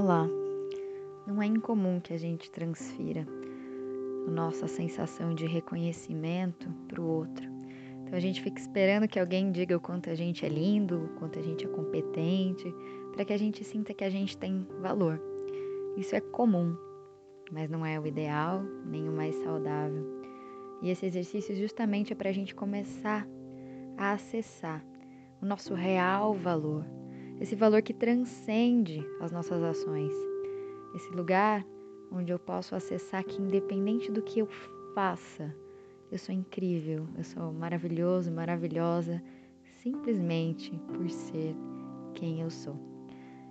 Olá. Não é incomum que a gente transfira a nossa sensação de reconhecimento para o outro. Então a gente fica esperando que alguém diga o quanto a gente é lindo, o quanto a gente é competente, para que a gente sinta que a gente tem valor. Isso é comum, mas não é o ideal nem o mais saudável. E esse exercício justamente é para a gente começar a acessar o nosso real valor, esse valor que transcende as nossas ações, esse lugar onde eu posso acessar que, independente do que eu faça, eu sou incrível, eu sou maravilhoso, maravilhosa, simplesmente por ser quem eu sou.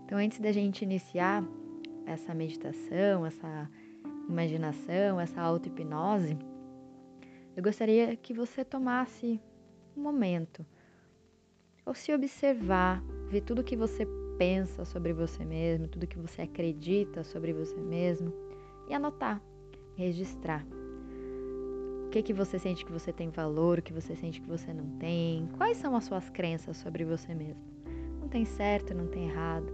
Então, antes da gente iniciar essa meditação, essa imaginação, essa auto-hipnose, eu gostaria que você tomasse um momento ao se observar, ver tudo que você pensa sobre você mesmo, tudo que você acredita sobre você mesmo e anotar, registrar. O que que você sente que você tem valor, o que você sente que você não tem? Quais são as suas crenças sobre você mesmo? Não tem certo, não tem errado,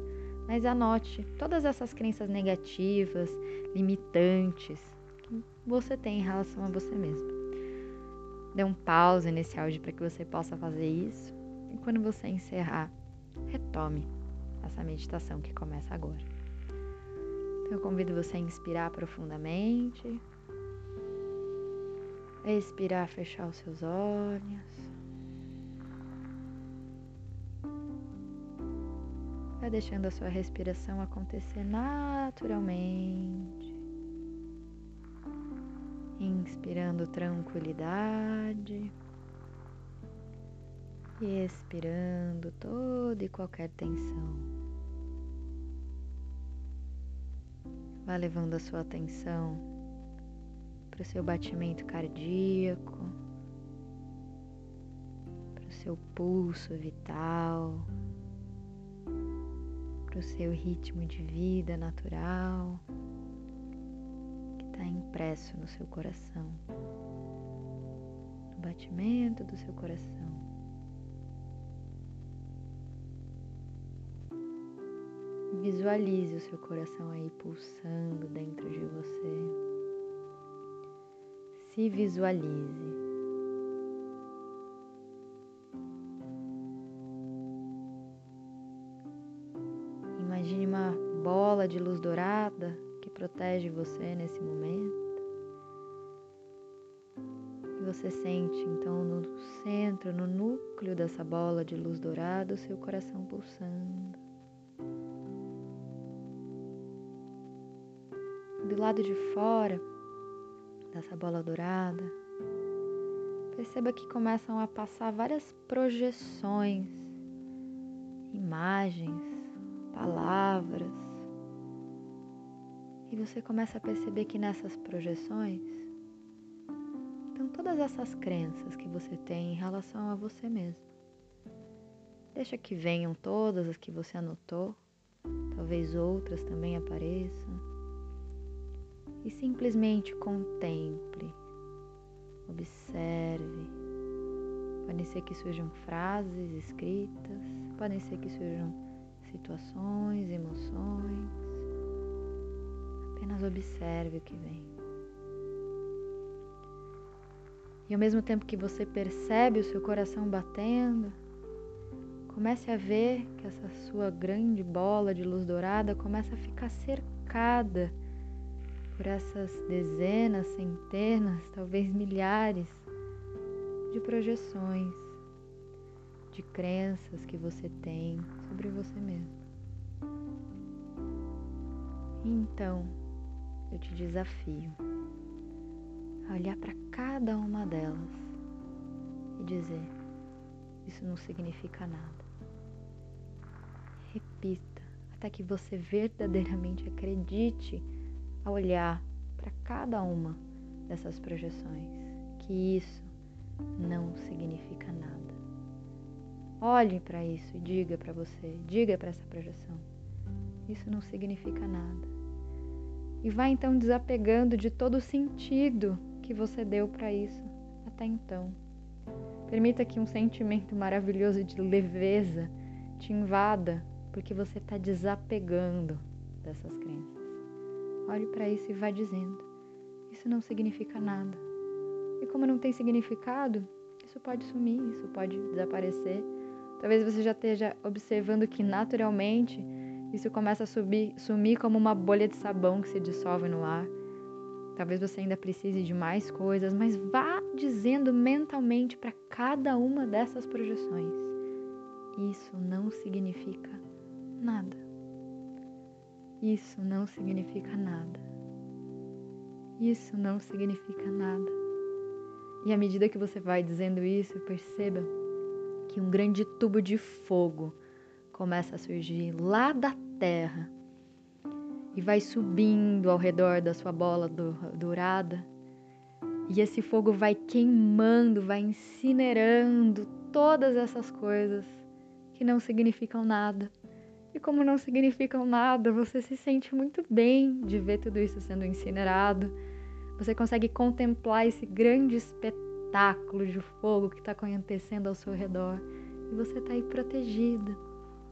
mas anote todas essas crenças negativas, limitantes que você tem em relação a você mesmo. Dê um pause nesse áudio para que você possa fazer isso e quando você encerrar, retome essa meditação que começa agora. Então, eu convido você a inspirar profundamente, expirar, fechar os seus olhos. Vai deixando a sua respiração acontecer naturalmente. Inspirando tranquilidade e expirando toda e qualquer tensão. Vá levando a sua atenção para o seu batimento cardíaco, para o seu pulso vital, para o seu ritmo de vida natural que está impresso no seu coração, no batimento do seu coração. Visualize o seu coração aí pulsando dentro de você. Se visualize. Imagine uma bola de luz dourada que protege você nesse momento. E você sente então no centro, no núcleo dessa bola de luz dourada, o seu coração pulsando. Do lado de fora dessa bola dourada, perceba que começam a passar várias projeções, imagens, palavras. E você começa a perceber que nessas projeções estão todas essas crenças que você tem em relação a você mesmo. Deixa que venham todas as que você anotou, talvez outras também apareçam e simplesmente contemple, observe. Podem ser que surjam frases escritas, podem ser que surjam situações, emoções. Apenas observe o que vem. E ao mesmo tempo que você percebe o seu coração batendo, comece a ver que essa sua grande bola de luz dourada começa a ficar cercada por essas dezenas, centenas, talvez milhares de projeções, de crenças que você tem sobre você mesmo. Então, eu te desafio a olhar para cada uma delas e dizer: Isso não significa nada. Repita até que você verdadeiramente acredite a olhar para cada uma dessas projeções, que isso não significa nada. Olhe para isso e diga para você, diga para essa projeção: isso não significa nada. E vá então desapegando de todo o sentido que você deu para isso até então. Permita que um sentimento maravilhoso de leveza te invada, porque você está desapegando dessas crenças. Olhe para isso e vá dizendo: Isso não significa nada. E como não tem significado, isso pode sumir, isso pode desaparecer. Talvez você já esteja observando que naturalmente isso começa a subir, sumir como uma bolha de sabão que se dissolve no ar. Talvez você ainda precise de mais coisas, mas vá dizendo mentalmente para cada uma dessas projeções: Isso não significa nada. Isso não significa nada. Isso não significa nada. E à medida que você vai dizendo isso, perceba que um grande tubo de fogo começa a surgir lá da terra e vai subindo ao redor da sua bola dourada. E esse fogo vai queimando, vai incinerando todas essas coisas que não significam nada e como não significam nada, você se sente muito bem de ver tudo isso sendo incinerado. Você consegue contemplar esse grande espetáculo de fogo que está acontecendo ao seu redor. E você está aí protegida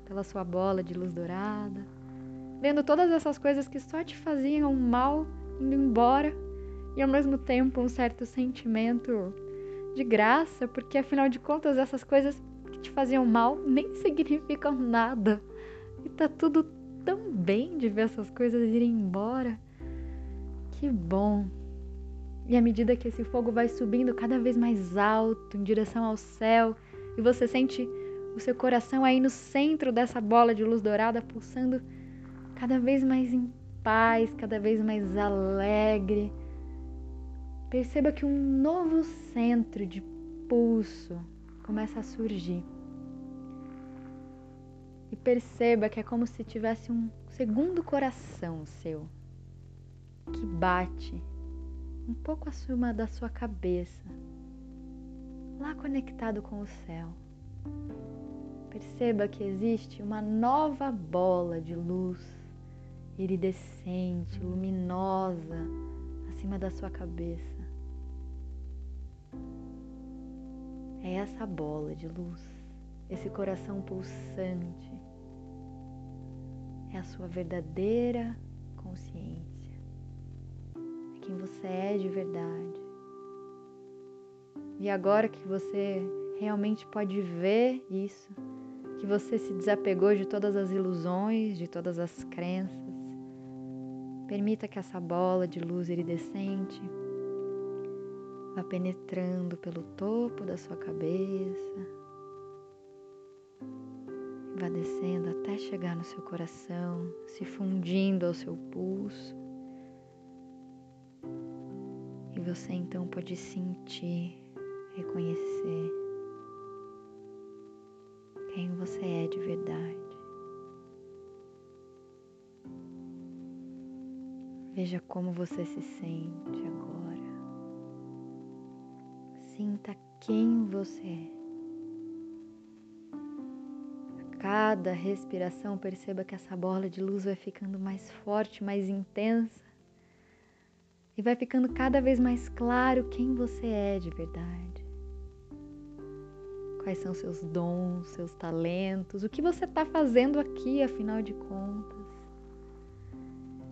pela sua bola de luz dourada, vendo todas essas coisas que só te faziam mal indo embora e ao mesmo tempo um certo sentimento de graça, porque afinal de contas essas coisas que te faziam mal nem significam nada e tá tudo tão bem de ver essas coisas irem embora. Que bom. E à medida que esse fogo vai subindo cada vez mais alto em direção ao céu, e você sente o seu coração aí no centro dessa bola de luz dourada pulsando cada vez mais em paz, cada vez mais alegre. Perceba que um novo centro de pulso começa a surgir e perceba que é como se tivesse um segundo coração seu que bate um pouco acima da sua cabeça, lá conectado com o céu. Perceba que existe uma nova bola de luz iridescente, luminosa acima da sua cabeça. É essa bola de luz, esse coração pulsante, é a sua verdadeira consciência, é quem você é de verdade. E agora que você realmente pode ver isso, que você se desapegou de todas as ilusões, de todas as crenças, permita que essa bola de luz iridescente vá penetrando pelo topo da sua cabeça Vá descendo até chegar no seu coração, se fundindo ao seu pulso. E você então pode sentir, reconhecer quem você é de verdade. Veja como você se sente agora. Sinta quem você é. Cada respiração, perceba que essa bola de luz vai ficando mais forte, mais intensa. E vai ficando cada vez mais claro quem você é de verdade. Quais são seus dons, seus talentos, o que você está fazendo aqui, afinal de contas.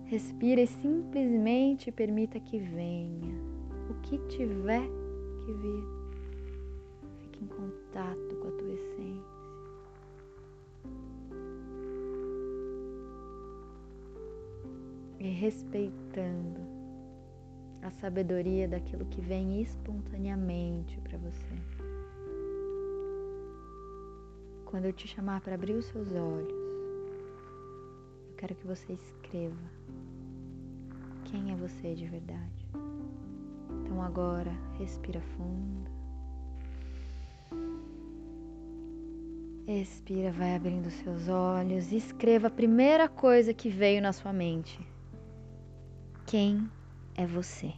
Respire e simplesmente permita que venha o que tiver que vir. Fique em contato e respeitando a sabedoria daquilo que vem espontaneamente para você. Quando eu te chamar para abrir os seus olhos, eu quero que você escreva quem é você de verdade. Então agora, respira fundo. Expira, vai abrindo seus olhos escreva a primeira coisa que veio na sua mente. Quem é você?